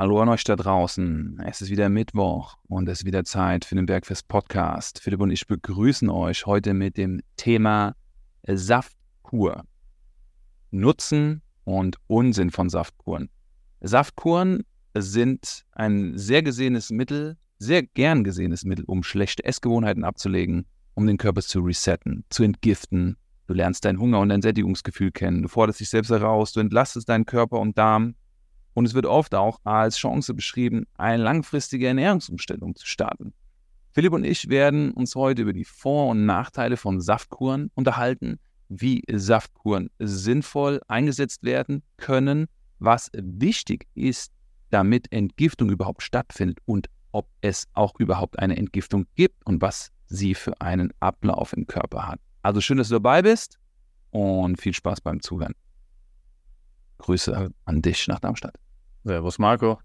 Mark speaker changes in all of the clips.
Speaker 1: Hallo an euch da draußen. Es ist wieder Mittwoch und es ist wieder Zeit für den Bergfest Podcast. Philipp und ich begrüßen euch heute mit dem Thema Saftkur. Nutzen und Unsinn von Saftkuren. Saftkuren sind ein sehr gesehenes Mittel, sehr gern gesehenes Mittel, um schlechte Essgewohnheiten abzulegen, um den Körper zu resetten, zu entgiften. Du lernst deinen Hunger und dein Sättigungsgefühl kennen. Du forderst dich selbst heraus. Du entlastest deinen Körper und Darm und es wird oft auch als Chance beschrieben, eine langfristige Ernährungsumstellung zu starten. Philipp und ich werden uns heute über die Vor- und Nachteile von Saftkuren unterhalten, wie Saftkuren sinnvoll eingesetzt werden können, was wichtig ist, damit Entgiftung überhaupt stattfindet und ob es auch überhaupt eine Entgiftung gibt und was sie für einen Ablauf im Körper hat. Also schön, dass du dabei bist und viel Spaß beim Zuhören. Grüße an dich nach Darmstadt.
Speaker 2: Servus Marco.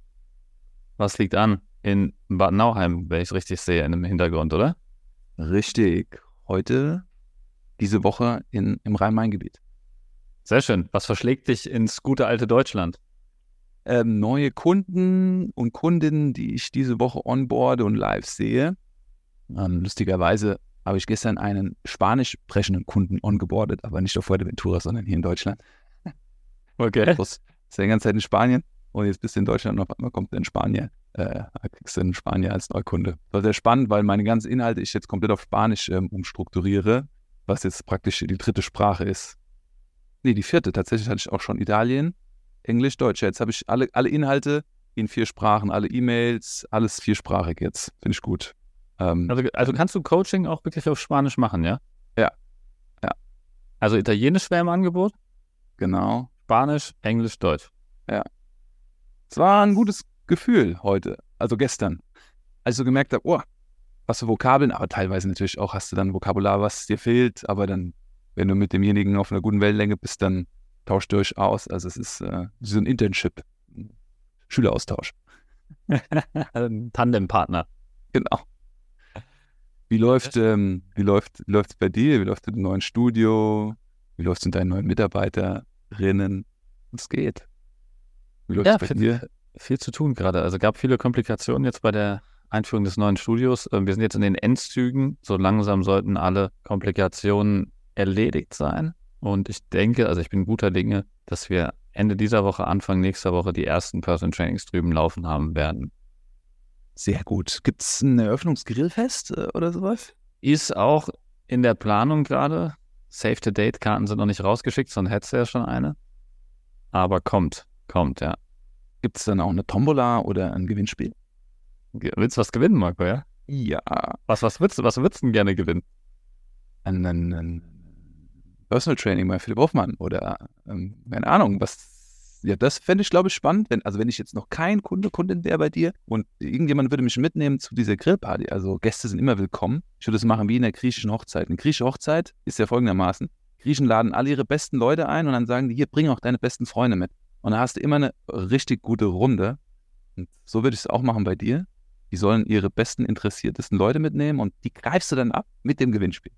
Speaker 2: Was liegt an? In Bad Nauheim, wenn ich es richtig sehe, in dem Hintergrund, oder?
Speaker 1: Richtig. Heute, diese Woche in, im Rhein-Main-Gebiet.
Speaker 2: Sehr schön. Was verschlägt dich ins gute alte Deutschland?
Speaker 1: Ähm, neue Kunden und Kundinnen, die ich diese Woche onboarde und live sehe. Ähm, lustigerweise habe ich gestern einen spanisch sprechenden Kunden ongeboardet, aber nicht auf Fuerteventura, sondern hier in Deutschland.
Speaker 2: Okay.
Speaker 1: Das ist die ganze Zeit in Spanien und jetzt bist du in Deutschland und auf einmal kommt du in Spanien. Äh, kriegst du in Spanien als Neukunde. Das war sehr spannend, weil meine ganzen Inhalte ich jetzt komplett auf Spanisch ähm, umstrukturiere, was jetzt praktisch die dritte Sprache ist. Nee, die vierte. Tatsächlich hatte ich auch schon Italien, Englisch, Deutsch. Jetzt habe ich alle, alle Inhalte in vier Sprachen, alle E-Mails, alles viersprachig jetzt. Finde ich gut.
Speaker 2: Ähm, also, also kannst du Coaching auch wirklich auf Spanisch machen, ja?
Speaker 1: Ja. Ja.
Speaker 2: Also Italienisch wäre im Angebot?
Speaker 1: Genau.
Speaker 2: Spanisch, Englisch, Deutsch.
Speaker 1: Ja. Es war ein gutes Gefühl heute, also gestern, als ich so gemerkt habe, oh, was für Vokabeln, aber teilweise natürlich auch hast du dann Vokabular, was dir fehlt, aber dann, wenn du mit demjenigen auf einer guten Wellenlänge bist, dann tauscht ihr euch aus. Also es ist äh, so ein Internship, Schüleraustausch.
Speaker 2: ein Tandempartner.
Speaker 1: Genau. Wie läuft, ähm, wie läuft, läuft es bei dir? Wie läuft es im neuen Studio? Wie läuft es mit deinen neuen Mitarbeiter? Rinnen. Es geht.
Speaker 2: Wie läuft ja, bei viel, dir? Viel zu tun gerade. Also gab viele Komplikationen jetzt bei der Einführung des neuen Studios. Ähm, wir sind jetzt in den Endzügen. So langsam sollten alle Komplikationen erledigt sein. Und ich denke, also ich bin guter Dinge, dass wir Ende dieser Woche, Anfang nächster Woche die ersten Person Trainings drüben laufen haben werden.
Speaker 1: Sehr gut. Gibt es ein Eröffnungsgrillfest äh, oder sowas?
Speaker 2: Ist auch in der Planung gerade. Save the Date-Karten sind noch nicht rausgeschickt, sonst hättest du ja schon eine. Aber kommt, kommt, ja.
Speaker 1: Gibt es dann auch eine Tombola oder ein Gewinnspiel?
Speaker 2: Willst du was gewinnen, Marco, ja?
Speaker 1: Ja.
Speaker 2: Was, was würdest du, was würdest du denn gerne gewinnen?
Speaker 1: Ein, ein, ein Personal Training bei Philipp Hoffmann oder ähm, keine Ahnung, was ja, das fände ich, glaube ich, spannend. Wenn, also wenn ich jetzt noch kein Kunde, Kundin wäre bei dir und irgendjemand würde mich mitnehmen zu dieser Grillparty, also Gäste sind immer willkommen. Ich würde es machen wie in der griechischen Hochzeit. Eine griechische Hochzeit ist ja folgendermaßen. Griechen laden alle ihre besten Leute ein und dann sagen die, hier, bring auch deine besten Freunde mit. Und da hast du immer eine richtig gute Runde. Und so würde ich es auch machen bei dir. Die sollen ihre besten, interessiertesten Leute mitnehmen und die greifst du dann ab mit dem Gewinnspiel.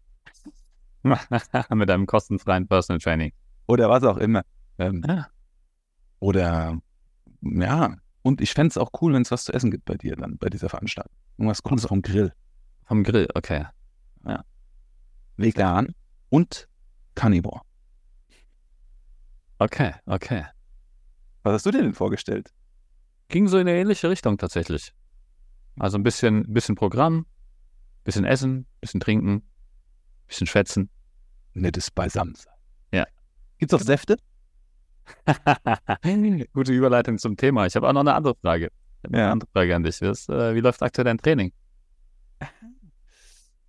Speaker 2: mit einem kostenfreien Personal Training.
Speaker 1: Oder was auch immer. Ähm, ah. Oder ja, und ich fände es auch cool, wenn es was zu essen gibt bei dir dann, bei dieser Veranstaltung. Irgendwas Cooles vom Grill.
Speaker 2: Vom Grill, okay.
Speaker 1: Ja. Vegan und Carnivore.
Speaker 2: Okay, okay.
Speaker 1: Was hast du dir denn vorgestellt?
Speaker 2: Ging so in eine ähnliche Richtung tatsächlich. Also ein bisschen, bisschen Programm, bisschen Essen, bisschen Trinken, bisschen Schwätzen.
Speaker 1: Nettes Beisammensein.
Speaker 2: Ja.
Speaker 1: Gibt's auch Säfte?
Speaker 2: Gute Überleitung zum Thema. Ich habe auch noch eine andere Frage. Eine ja. andere Frage an dich. Was, äh, wie läuft aktuell dein Training?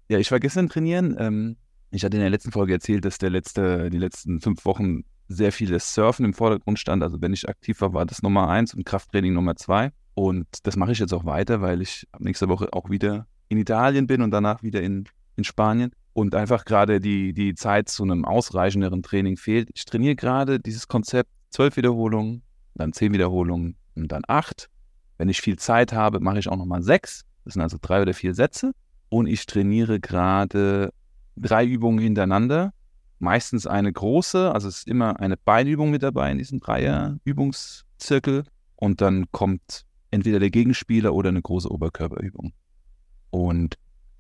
Speaker 1: Ja, ich war gestern trainieren. Ähm, ich hatte in der letzten Folge erzählt, dass der letzte, die letzten fünf Wochen sehr viel das Surfen im Vordergrund stand. Also wenn ich aktiv war, war das Nummer eins und Krafttraining Nummer zwei. Und das mache ich jetzt auch weiter, weil ich nächste Woche auch wieder in Italien bin und danach wieder in, in Spanien und einfach gerade die, die Zeit zu einem ausreichenderen Training fehlt. Ich trainiere gerade dieses Konzept zwölf Wiederholungen, dann zehn Wiederholungen und dann acht. Wenn ich viel Zeit habe, mache ich auch nochmal sechs. Das sind also drei oder vier Sätze. Und ich trainiere gerade drei Übungen hintereinander. Meistens eine große, also es ist immer eine Beinübung mit dabei in diesem Dreier-Übungszirkel. Und dann kommt entweder der Gegenspieler oder eine große Oberkörperübung. Und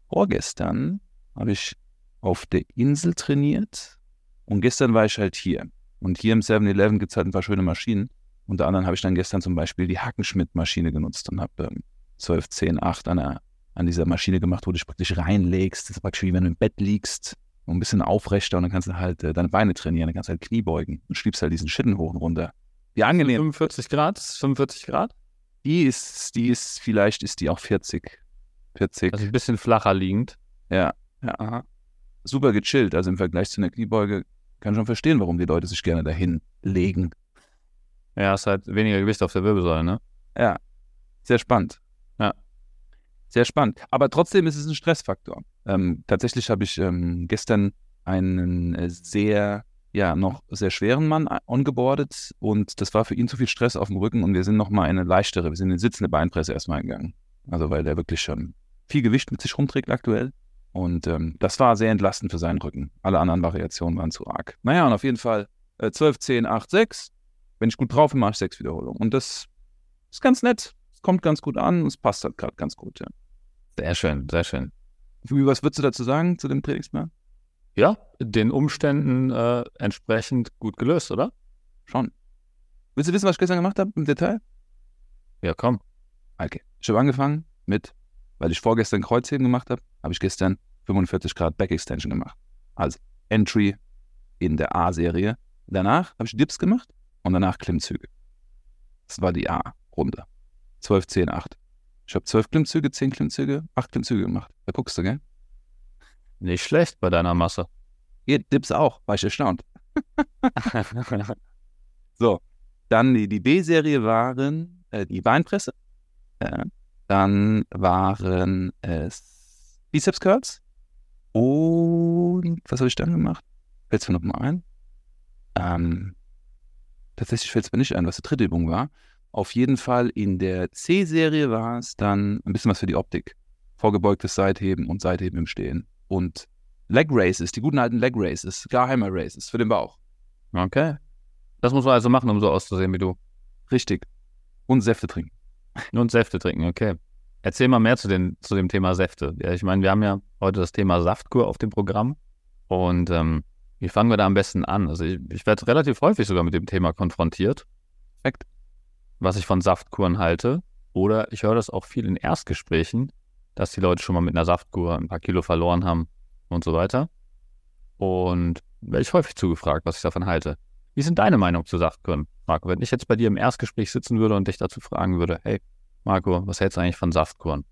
Speaker 1: vorgestern habe ich auf der Insel trainiert und gestern war ich halt hier. Und hier im 7-Eleven gibt es halt ein paar schöne Maschinen. Unter anderem habe ich dann gestern zum Beispiel die Hackenschmidt-Maschine genutzt und habe ähm, 12, 10, 8 an, der, an dieser Maschine gemacht, wo du dich praktisch reinlegst. Das ist praktisch wie wenn du im Bett liegst und ein bisschen aufrechter und dann kannst du halt äh, deine Beine trainieren, dann kannst du halt Knie beugen und schiebst halt diesen Schitten hoch und runter.
Speaker 2: Wie angenehm. 45 Grad? 45 Grad?
Speaker 1: Die ist, die ist, vielleicht ist die auch 40. 40.
Speaker 2: Also ein bisschen flacher liegend.
Speaker 1: Ja, ja. Aha. Super gechillt. Also im Vergleich zu einer Kniebeuge kann ich schon verstehen, warum die Leute sich gerne dahin legen.
Speaker 2: Ja, es hat weniger Gewicht auf der Wirbelsäule, ne?
Speaker 1: Ja. Sehr spannend. Ja. Sehr spannend. Aber trotzdem ist es ein Stressfaktor. Ähm, tatsächlich habe ich ähm, gestern einen äh, sehr, ja, noch sehr schweren Mann ongeboardet und das war für ihn zu viel Stress auf dem Rücken und wir sind nochmal eine leichtere, wir sind in sitzende Beinpresse erstmal gegangen. Also weil der wirklich schon viel Gewicht mit sich rumträgt aktuell. Und ähm, das war sehr entlastend für seinen Rücken. Alle anderen Variationen waren zu arg. Naja, und auf jeden Fall äh, 12, 10, 8, 6. Wenn ich gut drauf bin, mache ich sechs Wiederholungen. Und das ist ganz nett. Es kommt ganz gut an. Es passt halt gerade ganz gut, ja.
Speaker 2: Sehr schön, sehr schön.
Speaker 1: Was würdest du dazu sagen, zu dem Trainingsplan?
Speaker 2: Ja, den Umständen äh, entsprechend gut gelöst, oder?
Speaker 1: Schon. Willst du wissen, was ich gestern gemacht habe im Detail?
Speaker 2: Ja, komm.
Speaker 1: Okay. Ich habe angefangen mit weil ich vorgestern Kreuzheben gemacht habe, habe ich gestern 45 Grad Back Extension gemacht. Also Entry in der A-Serie. Danach habe ich Dips gemacht und danach Klimmzüge. Das war die A-Runde. 12, 10, 8. Ich habe 12 Klimmzüge, 10 Klimmzüge, 8 Klimmzüge gemacht. Da guckst du, gell?
Speaker 2: Nicht schlecht bei deiner Masse.
Speaker 1: Hier, Dips auch, war ich erstaunt. so, dann die, die B-Serie waren äh, die Beinpresse. Äh, dann waren es Biceps Curls. Und was habe ich dann gemacht? Fällt es mir nochmal ein? Ähm, tatsächlich fällt es mir nicht ein, was die dritte Übung war. Auf jeden Fall in der C-Serie war es dann ein bisschen was für die Optik. Vorgebeugtes Seitheben und Seitheben im Stehen. Und Leg Races, die guten alten Leg Races, Garheimer Races für den Bauch.
Speaker 2: Okay. Das muss man also machen, um so auszusehen wie du.
Speaker 1: Richtig. Und Säfte trinken.
Speaker 2: Und Säfte trinken, okay. Erzähl mal mehr zu, den, zu dem Thema Säfte. Ja, ich meine, wir haben ja heute das Thema Saftkur auf dem Programm. Und ähm, wie fangen wir da am besten an? Also ich, ich werde relativ häufig sogar mit dem Thema konfrontiert. Perfekt. Was ich von Saftkuren halte. Oder ich höre das auch viel in Erstgesprächen, dass die Leute schon mal mit einer Saftkur ein paar Kilo verloren haben und so weiter. Und werde ich häufig zugefragt, was ich davon halte. Wie sind deine Meinung zu Saftkuren, Marco? Wenn ich jetzt bei dir im Erstgespräch sitzen würde und dich dazu fragen würde, hey, Marco, was hältst du eigentlich von Saftkuren?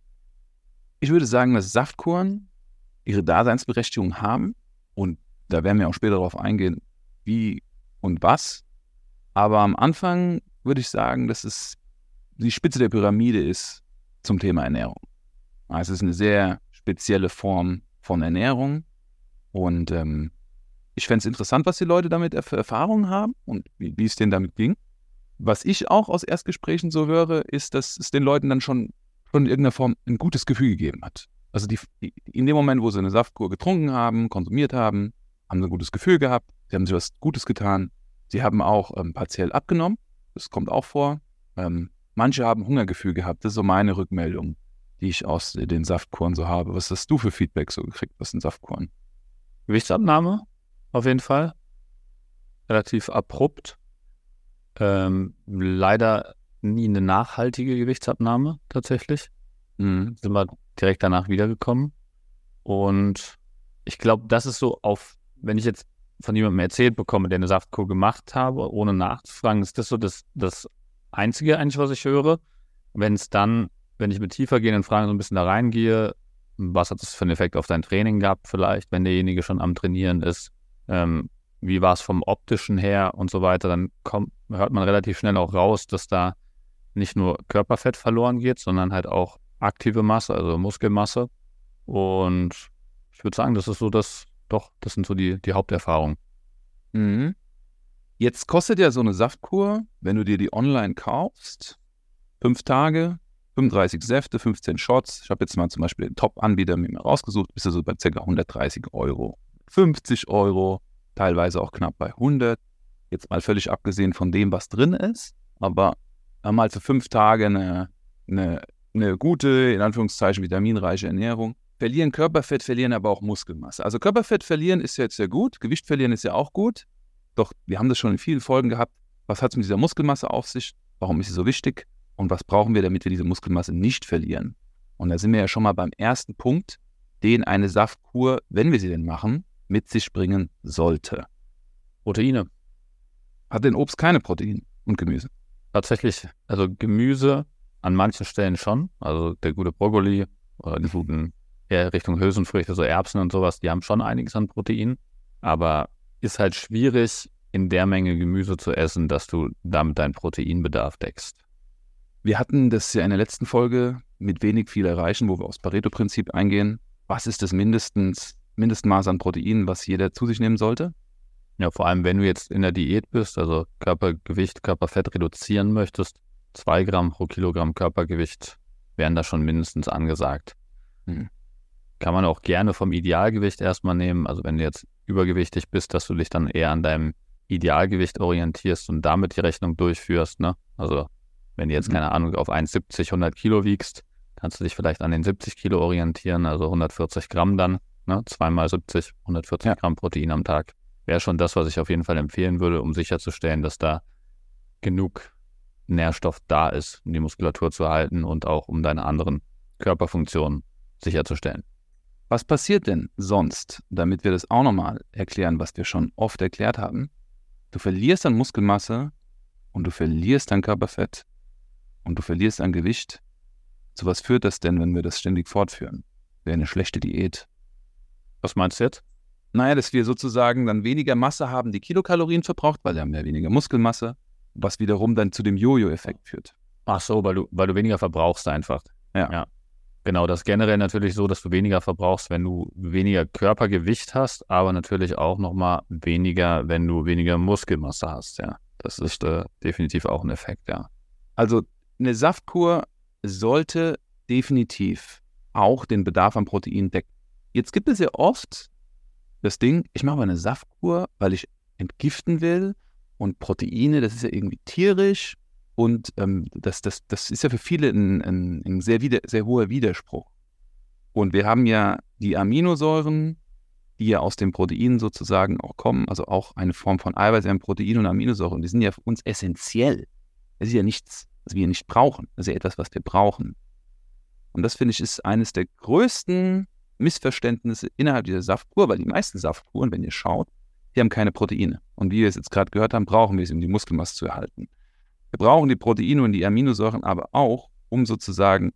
Speaker 1: Ich würde sagen, dass Saftkuren ihre Daseinsberechtigung haben und da werden wir auch später darauf eingehen, wie und was. Aber am Anfang würde ich sagen, dass es die Spitze der Pyramide ist zum Thema Ernährung. Es ist eine sehr spezielle Form von Ernährung und ähm, ich fände es interessant, was die Leute damit für Erfahrungen haben und wie, wie es denen damit ging. Was ich auch aus Erstgesprächen so höre, ist, dass es den Leuten dann schon, schon in irgendeiner Form ein gutes Gefühl gegeben hat. Also die, in dem Moment, wo sie eine Saftkur getrunken haben, konsumiert haben, haben sie ein gutes Gefühl gehabt, sie haben sich was Gutes getan. Sie haben auch ähm, partiell abgenommen, das kommt auch vor. Ähm, manche haben Hungergefühl gehabt, das ist so meine Rückmeldung, die ich aus den Saftkuren so habe. Was hast du für Feedback so gekriegt, was sind Saftkuren?
Speaker 2: Gewichtsabnahme, auf jeden Fall. Relativ abrupt. Ähm, leider nie eine nachhaltige Gewichtsabnahme tatsächlich. Mhm. Sind wir direkt danach wiedergekommen. Und ich glaube, das ist so auf, wenn ich jetzt von jemandem erzählt bekomme, der eine Saftkur gemacht habe, ohne nachzufragen, ist das so das, das Einzige eigentlich, was ich höre. Wenn es dann, wenn ich mit tiefer gehenden Fragen so ein bisschen da reingehe, was hat das für einen Effekt auf dein Training gehabt vielleicht, wenn derjenige schon am Trainieren ist? Ähm, wie war es vom optischen her und so weiter, dann kommt, hört man relativ schnell auch raus, dass da nicht nur Körperfett verloren geht, sondern halt auch aktive Masse, also Muskelmasse. Und ich würde sagen, das ist so das, doch, das sind so die, die Haupterfahrungen.
Speaker 1: Mhm. Jetzt kostet ja so eine Saftkur, wenn du dir die online kaufst, fünf Tage, 35 Säfte, 15 Shots. Ich habe jetzt mal zum Beispiel den Top-Anbieter mir mal rausgesucht, bist du so bei ca. 130 Euro. 50 Euro, teilweise auch knapp bei 100. Jetzt mal völlig abgesehen von dem, was drin ist, aber mal für fünf Tage eine eine, eine gute, in Anführungszeichen vitaminreiche Ernährung, verlieren Körperfett, verlieren aber auch Muskelmasse. Also Körperfett verlieren ist jetzt sehr gut, Gewicht verlieren ist ja auch gut. Doch wir haben das schon in vielen Folgen gehabt. Was hat es mit dieser Muskelmasse auf sich? Warum ist sie so wichtig? Und was brauchen wir, damit wir diese Muskelmasse nicht verlieren? Und da sind wir ja schon mal beim ersten Punkt, den eine Saftkur, wenn wir sie denn machen, mit sich bringen sollte.
Speaker 2: Proteine.
Speaker 1: Hat denn Obst keine Proteine und Gemüse?
Speaker 2: Tatsächlich, also Gemüse an manchen Stellen schon. Also der gute Brokkoli oder die guten eher Richtung Hülsenfrüchte, so Erbsen und sowas, die haben schon einiges an Protein. Aber ist halt schwierig, in der Menge Gemüse zu essen, dass du damit deinen Proteinbedarf deckst.
Speaker 1: Wir hatten das ja in der letzten Folge mit wenig viel erreichen, wo wir aufs Pareto-Prinzip eingehen. Was ist das mindestens, Mindestmaß an Proteinen, was jeder zu sich nehmen sollte?
Speaker 2: Ja, vor allem, wenn du jetzt in der Diät bist, also Körpergewicht, Körperfett reduzieren möchtest, zwei Gramm pro Kilogramm Körpergewicht wären da schon mindestens angesagt. Hm. Kann man auch gerne vom Idealgewicht erstmal nehmen. Also wenn du jetzt übergewichtig bist, dass du dich dann eher an deinem Idealgewicht orientierst und damit die Rechnung durchführst. Ne? Also wenn du jetzt, mhm. keine Ahnung, auf 1,70, 100 Kilo wiegst, kannst du dich vielleicht an den 70 Kilo orientieren, also 140 Gramm dann, ne? zweimal 70, 140 ja. Gramm Protein am Tag. Wäre schon das, was ich auf jeden Fall empfehlen würde, um sicherzustellen, dass da genug Nährstoff da ist, um die Muskulatur zu erhalten und auch um deine anderen Körperfunktionen sicherzustellen.
Speaker 1: Was passiert denn sonst, damit wir das auch nochmal erklären, was wir schon oft erklärt haben? Du verlierst an Muskelmasse und du verlierst an Körperfett und du verlierst an Gewicht. Zu was führt das denn, wenn wir das ständig fortführen? Wäre eine schlechte Diät.
Speaker 2: Was meinst du jetzt?
Speaker 1: Naja, dass wir sozusagen dann weniger Masse haben, die Kilokalorien verbraucht, weil wir haben ja weniger Muskelmasse, was wiederum dann zu dem Jojo-Effekt führt.
Speaker 2: Ach so, weil du, weil du weniger verbrauchst einfach. Ja. ja. Genau, das ist generell natürlich so, dass du weniger verbrauchst, wenn du weniger Körpergewicht hast, aber natürlich auch nochmal weniger, wenn du weniger Muskelmasse hast, ja. Das ist äh, definitiv auch ein Effekt, ja.
Speaker 1: Also eine Saftkur sollte definitiv auch den Bedarf an Protein decken. Jetzt gibt es ja oft das Ding, ich mache mal eine Saftkur, weil ich entgiften will und Proteine, das ist ja irgendwie tierisch und ähm, das, das, das ist ja für viele ein, ein, ein sehr, wieder, sehr hoher Widerspruch. Und wir haben ja die Aminosäuren, die ja aus den Proteinen sozusagen auch kommen, also auch eine Form von Eiweiß, ein Protein und Aminosäuren, die sind ja für uns essentiell. Das ist ja nichts, was wir nicht brauchen. Das ist ja etwas, was wir brauchen. Und das finde ich ist eines der größten Missverständnisse innerhalb dieser Saftkur, weil die meisten Saftkuren, wenn ihr schaut, die haben keine Proteine. Und wie wir es jetzt gerade gehört haben, brauchen wir es, um die Muskelmasse zu erhalten. Wir brauchen die Proteine und die Aminosäuren aber auch, um sozusagen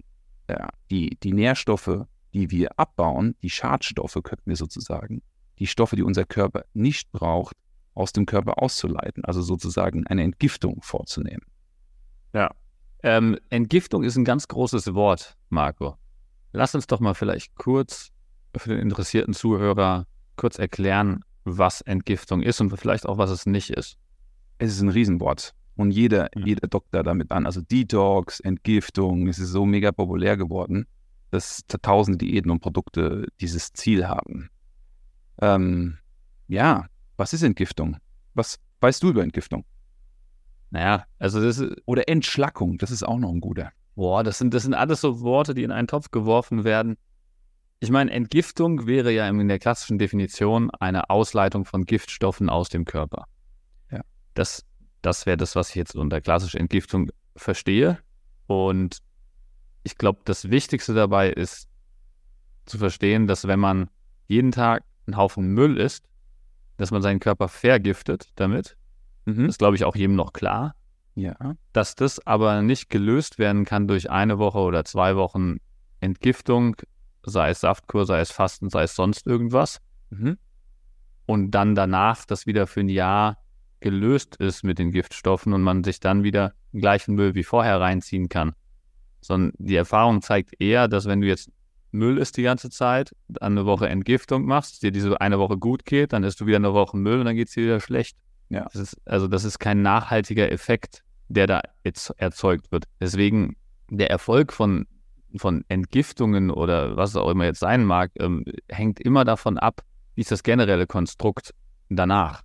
Speaker 1: ja, die, die Nährstoffe, die wir abbauen, die Schadstoffe, könnten wir sozusagen, die Stoffe, die unser Körper nicht braucht, aus dem Körper auszuleiten, also sozusagen eine Entgiftung vorzunehmen.
Speaker 2: Ja. Ähm, Entgiftung ist ein ganz großes Wort, Marco. Lass uns doch mal vielleicht kurz für den interessierten Zuhörer kurz erklären, was Entgiftung ist und vielleicht auch, was es nicht ist.
Speaker 1: Es ist ein Riesenwort und jeder, mhm. jeder dockt da damit an. Also Detox, Entgiftung, es ist so mega populär geworden, dass tausende Diäten und Produkte dieses Ziel haben. Ähm, ja, was ist Entgiftung? Was weißt du über Entgiftung?
Speaker 2: Naja, also das ist.
Speaker 1: Oder Entschlackung, das ist auch noch ein guter.
Speaker 2: Boah, das sind, das sind alles so Worte, die in einen Topf geworfen werden. Ich meine, Entgiftung wäre ja in der klassischen Definition eine Ausleitung von Giftstoffen aus dem Körper. Ja. Das das wäre das, was ich jetzt unter klassischer Entgiftung verstehe. Und ich glaube, das Wichtigste dabei ist zu verstehen, dass wenn man jeden Tag einen Haufen Müll isst, dass man seinen Körper vergiftet damit. Mhm. Das glaube ich auch jedem noch klar. Ja. Dass das aber nicht gelöst werden kann durch eine Woche oder zwei Wochen Entgiftung, sei es Saftkur, sei es Fasten, sei es sonst irgendwas. Mhm. Und dann danach das wieder für ein Jahr gelöst ist mit den Giftstoffen und man sich dann wieder den gleichen Müll wie vorher reinziehen kann. Sondern die Erfahrung zeigt eher, dass wenn du jetzt Müll isst die ganze Zeit, dann eine Woche Entgiftung machst, dir diese eine Woche gut geht, dann isst du wieder eine Woche Müll und dann geht es dir wieder schlecht. Ja. Das ist, also das ist kein nachhaltiger Effekt, der da jetzt erzeugt wird. Deswegen der Erfolg von, von Entgiftungen oder was auch immer jetzt sein mag, ähm, hängt immer davon ab, wie ist das generelle Konstrukt danach.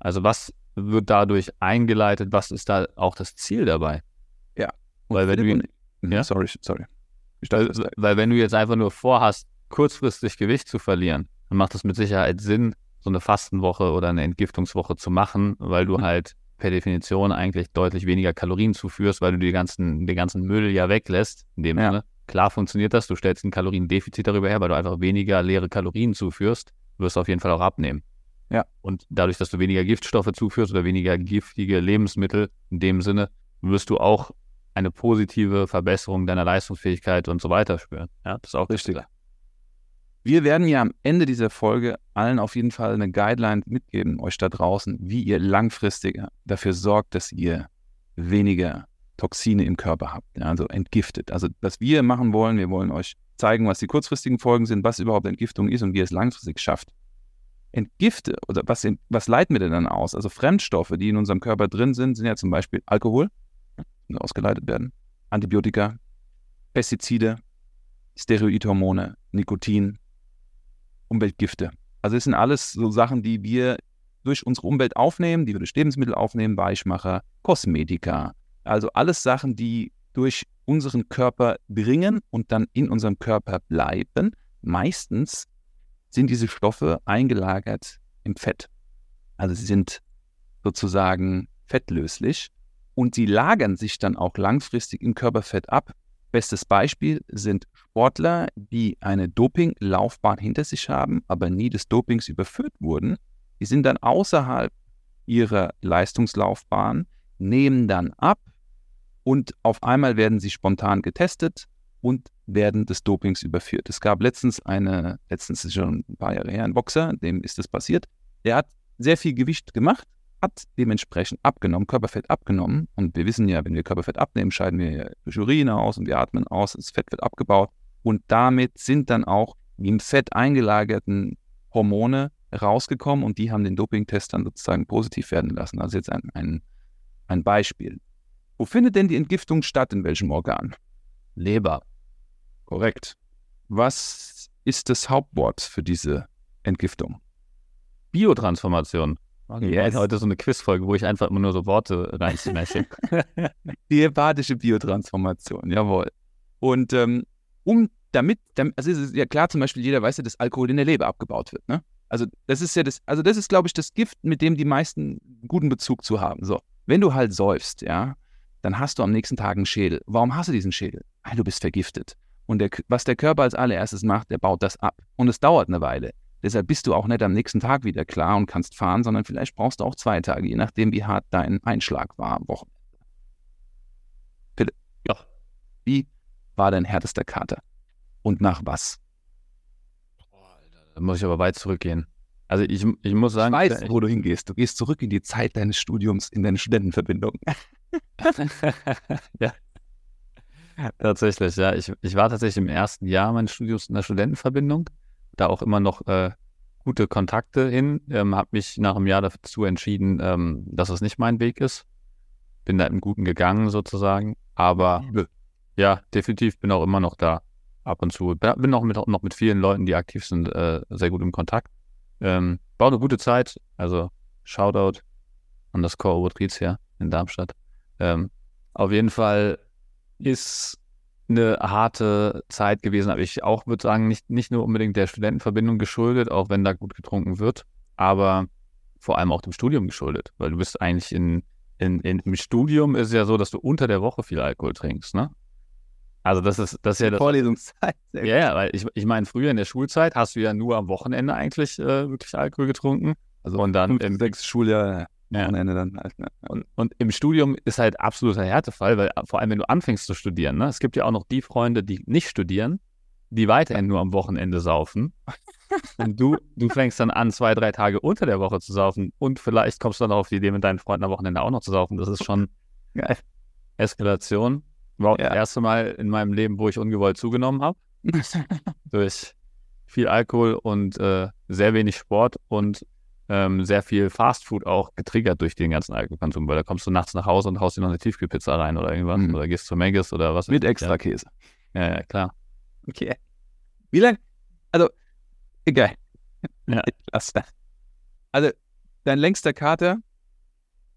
Speaker 2: Also was wird dadurch eingeleitet? Was ist da auch das Ziel dabei?
Speaker 1: Ja. Weil wenn du, Ja? Sorry, sorry.
Speaker 2: Weil, weil wenn du jetzt einfach nur vorhast, kurzfristig Gewicht zu verlieren, dann macht es mit Sicherheit Sinn, so eine Fastenwoche oder eine Entgiftungswoche zu machen, weil du halt per Definition eigentlich deutlich weniger Kalorien zuführst, weil du die ganzen, den ganzen Müll ja weglässt. In dem ja. Sinne, klar funktioniert das, du stellst ein Kaloriendefizit darüber her, weil du einfach weniger leere Kalorien zuführst, wirst du auf jeden Fall auch abnehmen. Ja. Und dadurch, dass du weniger Giftstoffe zuführst oder weniger giftige Lebensmittel, in dem Sinne, wirst du auch eine positive Verbesserung deiner Leistungsfähigkeit und so weiter spüren. Ja, das ist auch richtig.
Speaker 1: Wir werden ja am Ende dieser Folge allen auf jeden Fall eine Guideline mitgeben, euch da draußen, wie ihr langfristig dafür sorgt, dass ihr weniger Toxine im Körper habt, also entgiftet. Also was wir machen wollen, wir wollen euch zeigen, was die kurzfristigen Folgen sind, was überhaupt Entgiftung ist und wie ihr es langfristig schafft. Entgifte oder was, was leiten wir denn dann aus? Also Fremdstoffe, die in unserem Körper drin sind, sind ja zum Beispiel Alkohol, ausgeleitet werden, Antibiotika, Pestizide, Steroidhormone, Nikotin, Umweltgifte. Also es sind alles so Sachen, die wir durch unsere Umwelt aufnehmen, die wir durch Lebensmittel aufnehmen, Weichmacher, Kosmetika. Also alles Sachen, die durch unseren Körper dringen und dann in unserem Körper bleiben. Meistens sind diese Stoffe eingelagert im Fett. Also sie sind sozusagen fettlöslich und sie lagern sich dann auch langfristig im Körperfett ab. Bestes Beispiel sind Sportler, die eine Dopinglaufbahn hinter sich haben, aber nie des Dopings überführt wurden. Die sind dann außerhalb ihrer Leistungslaufbahn, nehmen dann ab und auf einmal werden sie spontan getestet und werden des Dopings überführt. Es gab letztens eine, letztens ist schon ein paar Jahre her, ein Boxer, dem ist das passiert. Der hat sehr viel Gewicht gemacht, hat dementsprechend abgenommen, Körperfett abgenommen. Und wir wissen ja, wenn wir Körperfett abnehmen, scheiden wir durch Urine aus und wir atmen aus, das Fett wird abgebaut. Und damit sind dann auch die im Fett eingelagerten Hormone rausgekommen und die haben den Dopingtest dann sozusagen positiv werden lassen. Also jetzt ein, ein, ein Beispiel. Wo findet denn die Entgiftung statt? In welchem Organ?
Speaker 2: Leber.
Speaker 1: Korrekt. Was ist das Hauptwort für diese Entgiftung?
Speaker 2: Biotransformation. Okay, yes. heute so eine Quizfolge, wo ich einfach immer nur so Worte reinschmeiße.
Speaker 1: die hepatische Biotransformation, jawohl. Und ähm, um damit, also ist es ja klar, zum Beispiel jeder weiß ja, dass Alkohol in der Leber abgebaut wird. Ne? Also das ist ja das, also das ist, glaube ich, das Gift, mit dem die meisten guten Bezug zu haben. So, wenn du halt säufst, ja, dann hast du am nächsten Tag einen Schädel. Warum hast du diesen Schädel? Weil du bist vergiftet. Und der, was der Körper als allererstes macht, der baut das ab. Und es dauert eine Weile. Deshalb bist du auch nicht am nächsten Tag wieder klar und kannst fahren, sondern vielleicht brauchst du auch zwei Tage, je nachdem, wie hart dein Einschlag war am Wochenende. Philipp, ja. wie war dein härtester Kater? Und nach was?
Speaker 2: Da muss ich aber weit zurückgehen. Also ich, ich muss sagen.
Speaker 1: Ich weiß, wo du hingehst. Du gehst zurück in die Zeit deines Studiums in deine Studentenverbindung.
Speaker 2: ja. Tatsächlich, ja. Ich, ich war tatsächlich im ersten Jahr meines Studiums in der Studentenverbindung da auch immer noch äh, gute Kontakte hin. Ähm, habe mich nach einem Jahr dazu entschieden, ähm, dass es nicht mein Weg ist. Bin da im Guten gegangen sozusagen. Aber ja, definitiv bin auch immer noch da ab und zu. Bin auch mit, noch mit vielen Leuten, die aktiv sind, äh, sehr gut im Kontakt. Ähm, war eine gute Zeit. Also Shoutout an das Core Obertrizia in Darmstadt. Ähm, auf jeden Fall ist eine harte Zeit gewesen, aber ich auch würde sagen, nicht, nicht nur unbedingt der Studentenverbindung geschuldet, auch wenn da gut getrunken wird, aber vor allem auch dem Studium geschuldet, weil du bist eigentlich in, in, in im Studium ist es ja so, dass du unter der Woche viel Alkohol trinkst, ne? Also das ist das ist ja das
Speaker 1: Vorlesungszeit.
Speaker 2: Ja, ja, weil ich, ich meine, früher in der Schulzeit hast du ja nur am Wochenende eigentlich äh, wirklich Alkohol getrunken.
Speaker 1: Also und dann im sechs Schuljahr ja. Wochenende dann halt. Ne?
Speaker 2: Und, und, im Studium ist halt absoluter Härtefall, weil vor allem, wenn du anfängst zu studieren, ne? es gibt ja auch noch die Freunde, die nicht studieren, die weiterhin nur am Wochenende saufen. und du, du fängst dann an, zwei, drei Tage unter der Woche zu saufen und vielleicht kommst du dann auf die Idee, mit deinen Freunden am Wochenende auch noch zu saufen. Das ist schon Geil. Eskalation. War auch ja. das erste Mal in meinem Leben, wo ich ungewollt zugenommen habe. Durch viel Alkohol und äh, sehr wenig Sport und ähm, sehr viel Fastfood auch getriggert durch den ganzen Alkoholkonsum, weil da kommst du nachts nach Hause und haust dir noch eine Tiefkühlpizza rein oder irgendwas mhm. oder gehst zu Maggis oder was.
Speaker 1: Mit extra. Käse.
Speaker 2: Ja, ja, klar.
Speaker 1: Okay. Wie lange? Also, egal. Ja. Lass das. Also, dein längster Kater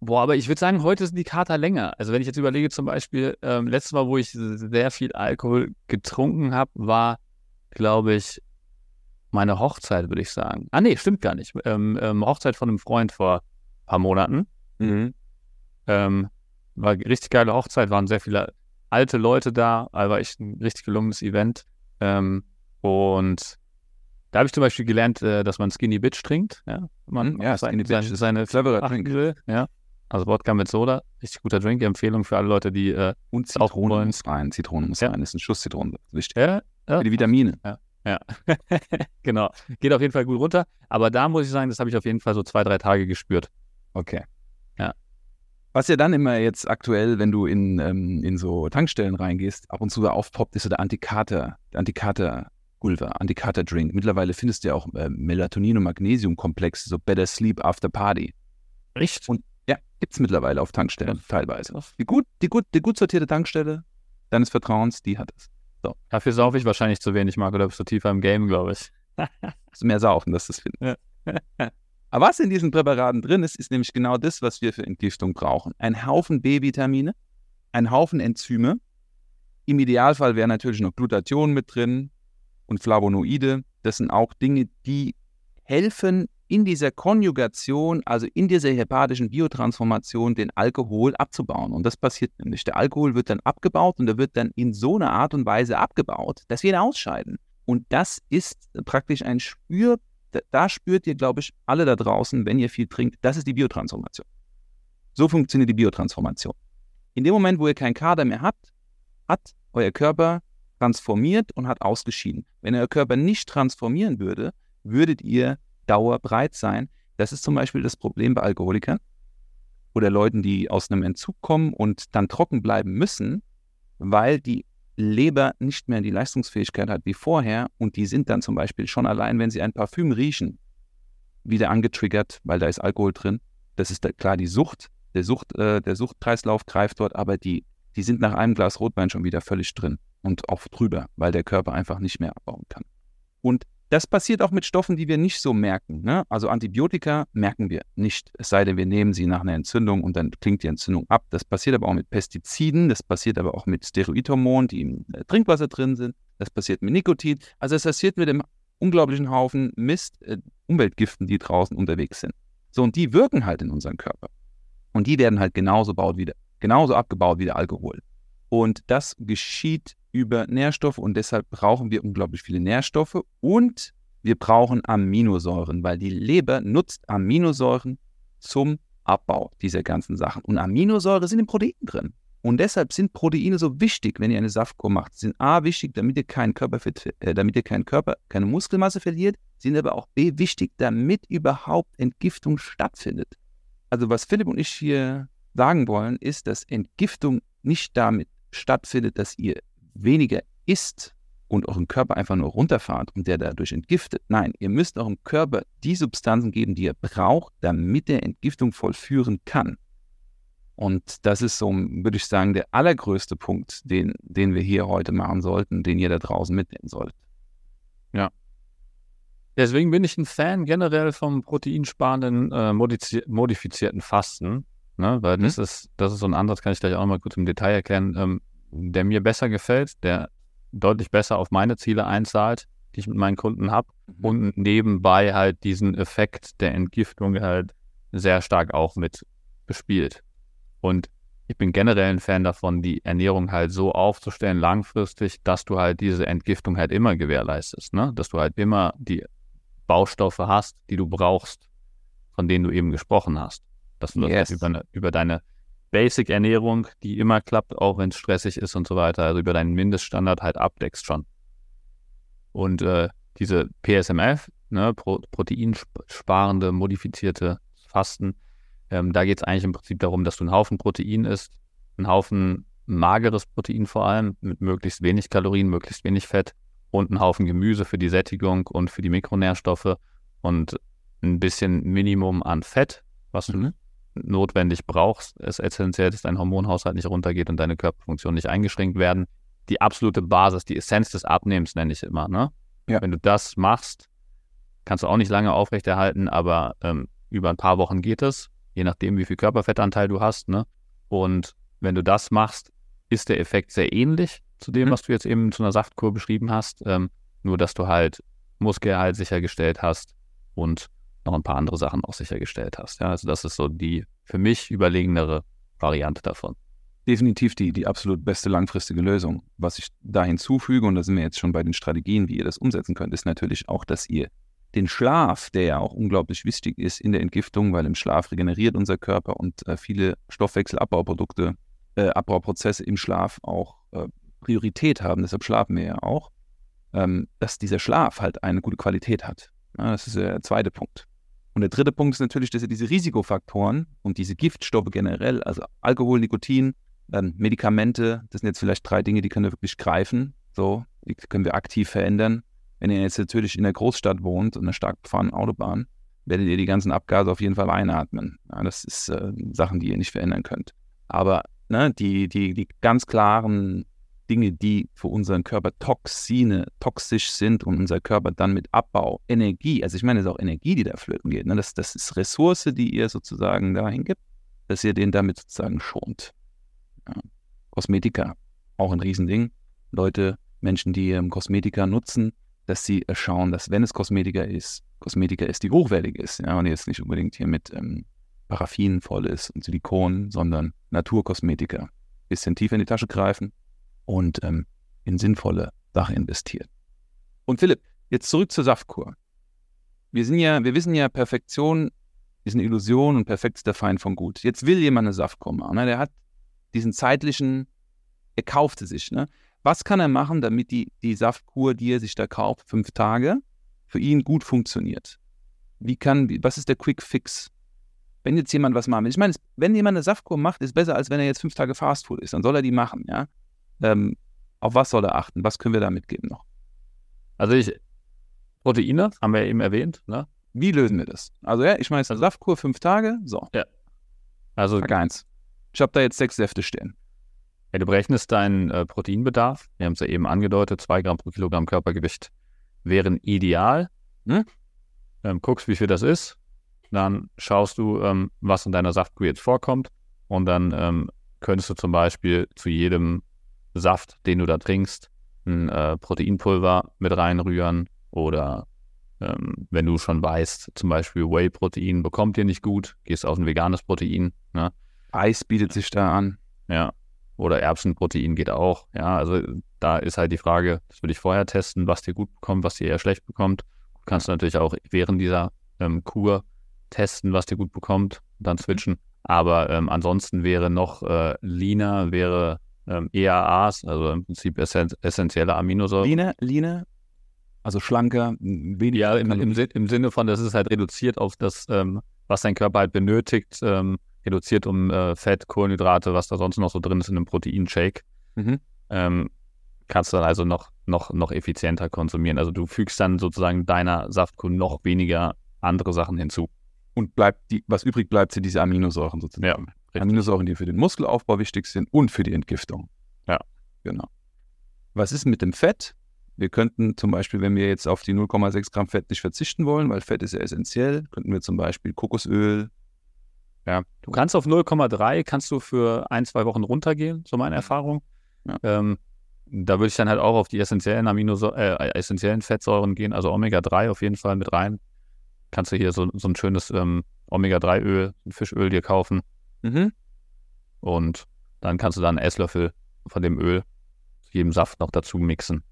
Speaker 2: Boah, aber ich würde sagen, heute sind die Kater länger. Also wenn ich jetzt überlege, zum Beispiel, ähm, letztes Mal, wo ich sehr viel Alkohol getrunken habe, war, glaube ich, meine Hochzeit, würde ich sagen. Ah, nee, stimmt gar nicht. Ähm, ähm, Hochzeit von einem Freund vor ein paar Monaten. Mhm. Ähm, war richtig geile Hochzeit, waren sehr viele alte Leute da, war echt ein richtig gelungenes Event. Ähm, und da habe ich zum Beispiel gelernt, äh, dass man Skinny Bitch trinkt. Ja, man
Speaker 1: mhm, ja
Speaker 2: seine, seine, seine cleverer Drink. Will, ja. Also Wodka mit Soda, richtig guter Drink. Empfehlung für alle Leute, die äh,
Speaker 1: und Zitrone muss rein. Zitrone muss ja. rein. Das ist ein Schuss Zitrone. Wichtig.
Speaker 2: Ja,
Speaker 1: ja. Für die Vitamine.
Speaker 2: Ja. Ja, genau. Geht auf jeden Fall gut runter. Aber da muss ich sagen, das habe ich auf jeden Fall so zwei, drei Tage gespürt.
Speaker 1: Okay.
Speaker 2: Ja.
Speaker 1: Was ja dann immer jetzt aktuell, wenn du in, ähm, in so Tankstellen reingehst, ab und zu aufpoppt, ist so der Antikater, der Antikater-Gulver, Antikater-Drink. Mittlerweile findest du ja auch äh, Melatonin- und Magnesium-Komplexe, so Better Sleep After Party.
Speaker 2: Echt?
Speaker 1: Und ja, gibt es mittlerweile auf Tankstellen teilweise. Die gut, die, gut, die gut sortierte Tankstelle deines Vertrauens, die hat es.
Speaker 2: So. Dafür saufe ich wahrscheinlich zu wenig, Marco. Da bist du tiefer im Game, glaube ich.
Speaker 1: mehr saufen, dass das finden. Aber was in diesen Präparaten drin ist, ist nämlich genau das, was wir für Entgiftung brauchen. Ein Haufen B-Vitamine, ein Haufen Enzyme. Im Idealfall wäre natürlich noch Glutathion mit drin und Flavonoide. Das sind auch Dinge, die helfen, in dieser Konjugation, also in dieser hepatischen Biotransformation, den Alkohol abzubauen. Und das passiert nämlich. Der Alkohol wird dann abgebaut und er wird dann in so einer Art und Weise abgebaut, dass wir ihn ausscheiden. Und das ist praktisch ein Spür, da spürt ihr, glaube ich, alle da draußen, wenn ihr viel trinkt, das ist die Biotransformation. So funktioniert die Biotransformation. In dem Moment, wo ihr keinen Kader mehr habt, hat euer Körper transformiert und hat ausgeschieden. Wenn euer Körper nicht transformieren würde, würdet ihr dauerbreit sein. Das ist zum Beispiel das Problem bei Alkoholikern oder Leuten, die aus einem Entzug kommen und dann trocken bleiben müssen, weil die Leber nicht mehr die Leistungsfähigkeit hat wie vorher und die sind dann zum Beispiel schon allein, wenn sie ein Parfüm riechen, wieder angetriggert, weil da ist Alkohol drin. Das ist da, klar die Sucht, der, Sucht, äh, der Suchtkreislauf greift dort, aber die, die sind nach einem Glas Rotwein schon wieder völlig drin und auch drüber, weil der Körper einfach nicht mehr abbauen kann. Und das passiert auch mit Stoffen, die wir nicht so merken. Ne? Also Antibiotika merken wir nicht, es sei denn, wir nehmen sie nach einer Entzündung und dann klingt die Entzündung ab. Das passiert aber auch mit Pestiziden, das passiert aber auch mit Steroidhormonen, die im äh, Trinkwasser drin sind, das passiert mit Nikotin. Also es passiert mit dem unglaublichen Haufen Mist, äh, Umweltgiften, die draußen unterwegs sind. So, und die wirken halt in unserem Körper. Und die werden halt genauso, baut wieder, genauso abgebaut wie der Alkohol. Und das geschieht über Nährstoffe und deshalb brauchen wir unglaublich viele Nährstoffe und wir brauchen Aminosäuren, weil die Leber nutzt Aminosäuren zum Abbau dieser ganzen Sachen. Und Aminosäuren sind in Proteinen drin. Und deshalb sind Proteine so wichtig, wenn ihr eine Saftkur macht. Sie sind A wichtig, damit ihr keinen Körper, äh, damit ihr keinen Körper, keine Muskelmasse verliert, sind aber auch B wichtig, damit überhaupt Entgiftung stattfindet. Also was Philipp und ich hier sagen wollen, ist, dass Entgiftung nicht damit stattfindet, dass ihr weniger isst und euren Körper einfach nur runterfahrt und der dadurch entgiftet. Nein, ihr müsst eurem Körper die Substanzen geben, die er braucht, damit er Entgiftung vollführen kann. Und das ist so, würde ich sagen, der allergrößte Punkt, den, den wir hier heute machen sollten, den ihr da draußen mitnehmen sollt.
Speaker 2: Ja. Deswegen bin ich ein Fan generell vom proteinsparenden, äh, modifizierten Fasten, ne? weil mhm. das, ist, das ist so ein Ansatz, kann ich gleich auch noch mal kurz im Detail erklären. Ähm, der mir besser gefällt, der deutlich besser auf meine Ziele einzahlt, die ich mit meinen Kunden habe mhm. und nebenbei halt diesen Effekt der Entgiftung halt sehr stark auch mit bespielt. Und ich bin generell ein Fan davon, die Ernährung halt so aufzustellen, langfristig, dass du halt diese Entgiftung halt immer gewährleistest, ne? Dass du halt immer die Baustoffe hast, die du brauchst, von denen du eben gesprochen hast. Dass du yes. das über, ne, über deine Basic-Ernährung, die immer klappt, auch wenn es stressig ist und so weiter, also über deinen Mindeststandard halt abdeckst schon. Und äh, diese PSMF, ne, Pro proteinsparende, modifizierte Fasten, ähm, da geht es eigentlich im Prinzip darum, dass du einen Haufen Protein isst, einen Haufen mageres Protein vor allem, mit möglichst wenig Kalorien, möglichst wenig Fett und einen Haufen Gemüse für die Sättigung und für die Mikronährstoffe und ein bisschen Minimum an Fett, was mhm. du notwendig brauchst, ist essentiell, dass dein Hormonhaushalt nicht runtergeht und deine Körperfunktionen nicht eingeschränkt werden. Die absolute Basis, die Essenz des Abnehmens nenne ich immer. Ne? Ja. Wenn du das machst, kannst du auch nicht lange aufrechterhalten, aber ähm, über ein paar Wochen geht es. je nachdem, wie viel Körperfettanteil du hast. Ne? Und wenn du das machst, ist der Effekt sehr ähnlich zu dem, mhm. was du jetzt eben zu einer Saftkur beschrieben hast. Ähm, nur, dass du halt Muskelerhalt sichergestellt hast und noch ein paar andere Sachen auch sichergestellt hast. Ja, also das ist so die für mich überlegenere Variante davon.
Speaker 1: Definitiv die, die absolut beste langfristige Lösung. Was ich da hinzufüge, und da sind wir jetzt schon bei den Strategien, wie ihr das umsetzen könnt, ist natürlich auch, dass ihr den Schlaf, der ja auch unglaublich wichtig ist in der Entgiftung, weil im Schlaf regeneriert unser Körper und äh, viele Stoffwechselabbauprodukte, äh, Abbauprozesse im Schlaf auch äh, Priorität haben, deshalb schlafen wir ja auch, ähm, dass dieser Schlaf halt eine gute Qualität hat. Ja, das ist der zweite Punkt. Und der dritte Punkt ist natürlich, dass ihr diese Risikofaktoren und diese Giftstoffe generell, also Alkohol, Nikotin, ähm, Medikamente, das sind jetzt vielleicht drei Dinge, die können wir wirklich greifen. So, die können wir aktiv verändern. Wenn ihr jetzt natürlich in der Großstadt wohnt und einer stark befahrenen Autobahn, werdet ihr die ganzen Abgase auf jeden Fall einatmen. Ja, das ist äh, Sachen, die ihr nicht verändern könnt. Aber ne, die, die, die ganz klaren Dinge, die für unseren Körper Toxine, toxisch sind und unser Körper dann mit Abbau, Energie, also ich meine, es ist auch Energie, die da flöten geht. Ne? Das, das ist Ressource, die ihr sozusagen dahin gibt, dass ihr den damit sozusagen schont. Ja. Kosmetika, auch ein Riesending. Leute, Menschen, die ähm, Kosmetika nutzen, dass sie schauen, dass wenn es Kosmetika ist, Kosmetika ist, die hochwertig ist, ja, und jetzt nicht unbedingt hier mit ähm, Paraffin voll ist und Silikon, sondern Naturkosmetika. Bisschen tiefer in die Tasche greifen und ähm, in sinnvolle Sachen investieren. Und Philipp, jetzt zurück zur Saftkur. Wir sind ja, wir wissen ja, Perfektion ist eine Illusion und perfekt ist der Feind von gut. Jetzt will jemand eine Saftkur machen. Ne? Der hat diesen zeitlichen, er kaufte sich. Ne? Was kann er machen, damit die, die Saftkur, die er sich da kauft, fünf Tage, für ihn gut funktioniert? Wie kann, was ist der Quick Fix? Wenn jetzt jemand was machen will. Ich meine, wenn jemand eine Saftkur macht, ist besser, als wenn er jetzt fünf Tage Fastfood ist. Dann soll er die machen, ja. Ähm, auf was soll er achten? Was können wir da mitgeben noch?
Speaker 2: Also ich, Proteine, haben wir ja eben erwähnt, ne?
Speaker 1: Wie lösen wir das? Also ja, ich ist eine Saftkur, fünf Tage, so.
Speaker 2: Ja. Also
Speaker 1: Tag eins. Ich habe da jetzt sechs Säfte stehen.
Speaker 2: Ja, du berechnest deinen äh, Proteinbedarf. Wir haben es ja eben angedeutet, zwei Gramm pro Kilogramm Körpergewicht wären ideal. Hm? Ähm, guckst, wie viel das ist. Dann schaust du, ähm, was in deiner Saftkur jetzt vorkommt. Und dann ähm, könntest du zum Beispiel zu jedem Saft, den du da trinkst, ein äh, Proteinpulver mit reinrühren. Oder ähm, wenn du schon weißt, zum Beispiel Whey-Protein bekommt ihr nicht gut, gehst auf ein veganes Protein. Ne?
Speaker 1: Eis bietet sich da an.
Speaker 2: Ja. Oder Erbsenprotein geht auch. Ja, also da ist halt die Frage, das würde ich vorher testen, was dir gut bekommt, was dir eher schlecht bekommt. Du kannst natürlich auch während dieser ähm, Kur testen, was dir gut bekommt, dann switchen. Aber ähm, ansonsten wäre noch äh, Lina, wäre ähm, EAAs, also im Prinzip essen essentielle Aminosäuren.
Speaker 1: Line, Line, also schlanker,
Speaker 2: weniger. Ja, im, im, im, Sinne von, das ist halt reduziert auf das, ähm, was dein Körper halt benötigt, ähm, reduziert um äh, Fett, Kohlenhydrate, was da sonst noch so drin ist in einem Proteinshake. Mhm. Ähm, kannst du dann also noch, noch, noch effizienter konsumieren. Also du fügst dann sozusagen deiner Saftkur noch weniger andere Sachen hinzu.
Speaker 1: Und bleibt die, was übrig bleibt, sind diese Aminosäuren sozusagen. Ja, Aminosäuren, die für den Muskelaufbau wichtig sind und für die Entgiftung.
Speaker 2: Ja.
Speaker 1: Genau. Was ist mit dem Fett? Wir könnten zum Beispiel, wenn wir jetzt auf die 0,6 Gramm Fett nicht verzichten wollen, weil Fett ist ja essentiell, könnten wir zum Beispiel Kokosöl,
Speaker 2: ja. Du kannst auf 0,3 kannst du für ein, zwei Wochen runtergehen, so meine mhm. Erfahrung. Ja. Ähm, da würde ich dann halt auch auf die essentiellen Aminosäuren, äh, essentiellen Fettsäuren gehen, also Omega-3 auf jeden Fall mit rein. Kannst du hier so, so ein schönes ähm, Omega-3-Öl, ein Fischöl dir kaufen. Mhm. Und dann kannst du dann einen Esslöffel von dem Öl zu jedem Saft noch dazu mixen.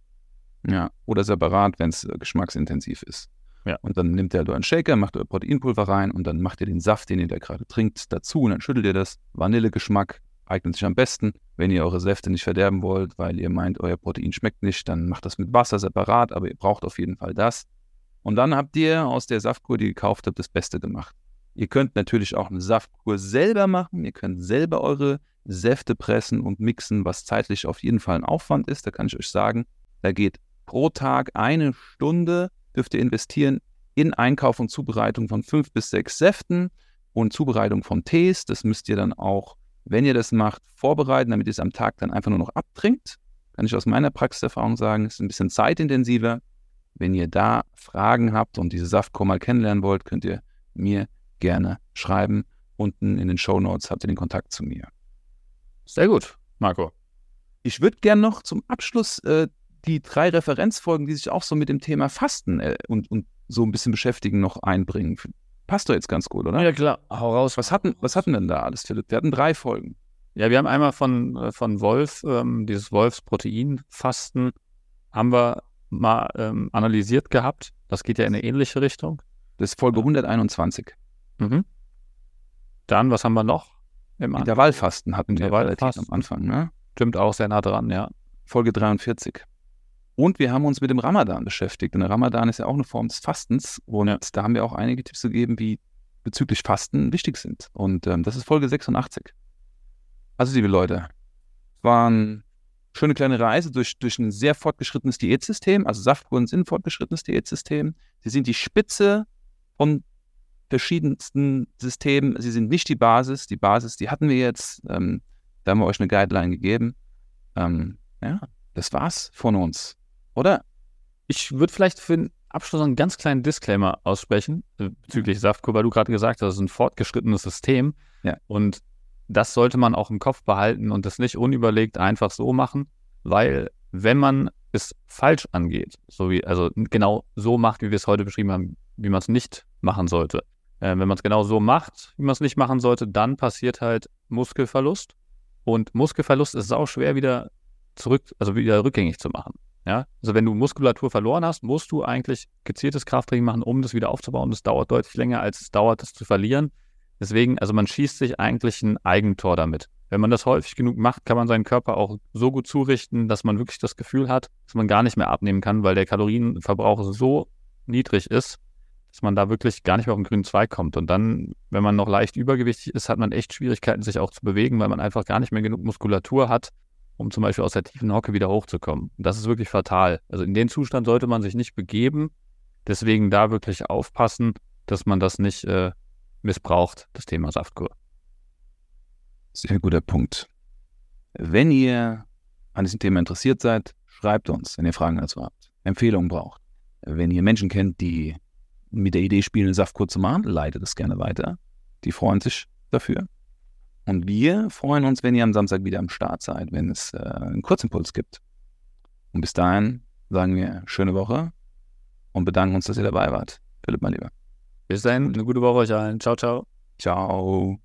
Speaker 1: Ja, oder separat, wenn es äh, geschmacksintensiv ist.
Speaker 2: Ja.
Speaker 1: Und dann nimmt ihr halt euren Shaker, macht euer Proteinpulver rein und dann macht ihr den Saft, den ihr da gerade trinkt, dazu und dann schüttelt ihr das. Vanillegeschmack eignet sich am besten. Wenn ihr eure Säfte nicht verderben wollt, weil ihr meint, euer Protein schmeckt nicht, dann macht das mit Wasser separat, aber ihr braucht auf jeden Fall das. Und dann habt ihr aus der Saftkur, die ihr gekauft habt, das Beste gemacht. Ihr könnt natürlich auch eine Saftkur selber machen. Ihr könnt selber eure Säfte pressen und mixen, was zeitlich auf jeden Fall ein Aufwand ist. Da kann ich euch sagen, da geht pro Tag eine Stunde dürft ihr investieren in Einkauf und Zubereitung von fünf bis sechs Säften und Zubereitung von Tees. Das müsst ihr dann auch, wenn ihr das macht, vorbereiten, damit ihr es am Tag dann einfach nur noch abtrinkt. Kann ich aus meiner Praxiserfahrung sagen, ist ein bisschen zeitintensiver. Wenn ihr da Fragen habt und diese Saftkur mal kennenlernen wollt, könnt ihr mir gerne schreiben Unten in den Show Notes habt ihr den Kontakt zu mir.
Speaker 2: Sehr gut, Marco.
Speaker 1: Ich würde gerne noch zum Abschluss äh, die drei Referenzfolgen, die sich auch so mit dem Thema Fasten äh, und, und so ein bisschen beschäftigen, noch einbringen. Passt doch jetzt ganz gut, oder?
Speaker 2: Ja, klar. Hau raus.
Speaker 1: Was hatten, was hatten denn da alles, Philipp? Wir hatten drei Folgen.
Speaker 2: Ja, wir haben einmal von, äh, von Wolf, ähm, dieses Wolfsproteinfasten, haben wir mal ähm, analysiert gehabt. Das geht ja in eine ähnliche Richtung.
Speaker 1: Das ist Folge 121.
Speaker 2: Mhm. Dann, was haben wir noch?
Speaker 1: Im Intervallfasten hatten wir relativ am Anfang. Ne?
Speaker 2: Stimmt auch sehr nah dran, ja.
Speaker 1: Folge 43. Und wir haben uns mit dem Ramadan beschäftigt. Und der Ramadan ist ja auch eine Form des Fastens. Und ja. da haben wir auch einige Tipps gegeben, wie bezüglich Fasten wichtig sind. Und ähm, das ist Folge 86. Also, liebe Leute, war eine schöne kleine Reise durch, durch ein sehr fortgeschrittenes Diätsystem. Also Saftkuren sind ein fortgeschrittenes Diätsystem. Sie sind die Spitze von verschiedensten Systemen. Sie sind nicht die Basis. Die Basis, die hatten wir jetzt. Ähm, da haben wir euch eine Guideline gegeben. Ähm, ja, das war's von uns. Oder?
Speaker 2: Ich würde vielleicht für den Abschluss einen ganz kleinen Disclaimer aussprechen äh, bezüglich Saftkur, weil du gerade gesagt hast, das ist ein fortgeschrittenes System.
Speaker 1: Ja.
Speaker 2: Und das sollte man auch im Kopf behalten und das nicht unüberlegt einfach so machen, weil wenn man es falsch angeht, so wie, also genau so macht, wie wir es heute beschrieben haben, wie man es nicht machen sollte. Äh, wenn man es genau so macht, wie man es nicht machen sollte, dann passiert halt Muskelverlust. Und Muskelverlust ist auch schwer wieder zurück, also wieder rückgängig zu machen. Ja, also wenn du Muskulatur verloren hast, musst du eigentlich gezieltes Krafttraining machen, um das wieder aufzubauen. Das dauert deutlich länger, als es dauert, das zu verlieren. Deswegen, also man schießt sich eigentlich ein Eigentor damit. Wenn man das häufig genug macht, kann man seinen Körper auch so gut zurichten, dass man wirklich das Gefühl hat, dass man gar nicht mehr abnehmen kann, weil der Kalorienverbrauch so niedrig ist, dass man da wirklich gar nicht mehr auf den grünen Zweig kommt. Und dann, wenn man noch leicht übergewichtig ist, hat man echt Schwierigkeiten, sich auch zu bewegen, weil man einfach gar nicht mehr genug Muskulatur hat, um zum Beispiel aus der tiefen Hocke wieder hochzukommen. Das ist wirklich fatal. Also in den Zustand sollte man sich nicht begeben. Deswegen da wirklich aufpassen, dass man das nicht äh, missbraucht, das Thema Saftkur.
Speaker 1: Sehr guter Punkt. Wenn ihr an diesem Thema interessiert seid, schreibt uns, wenn ihr Fragen dazu habt, Empfehlungen braucht. Wenn ihr Menschen kennt, die mit der Idee spielen, Saftkur zu machen, leitet es gerne weiter. Die freuen sich dafür. Und wir freuen uns, wenn ihr am Samstag wieder am Start seid, wenn es äh, einen Kurzimpuls gibt. Und bis dahin sagen wir schöne Woche und bedanken uns, dass ihr dabei wart. Philipp, mein Lieber.
Speaker 2: Bis dahin, eine gute Woche euch allen. Ciao, ciao.
Speaker 1: Ciao.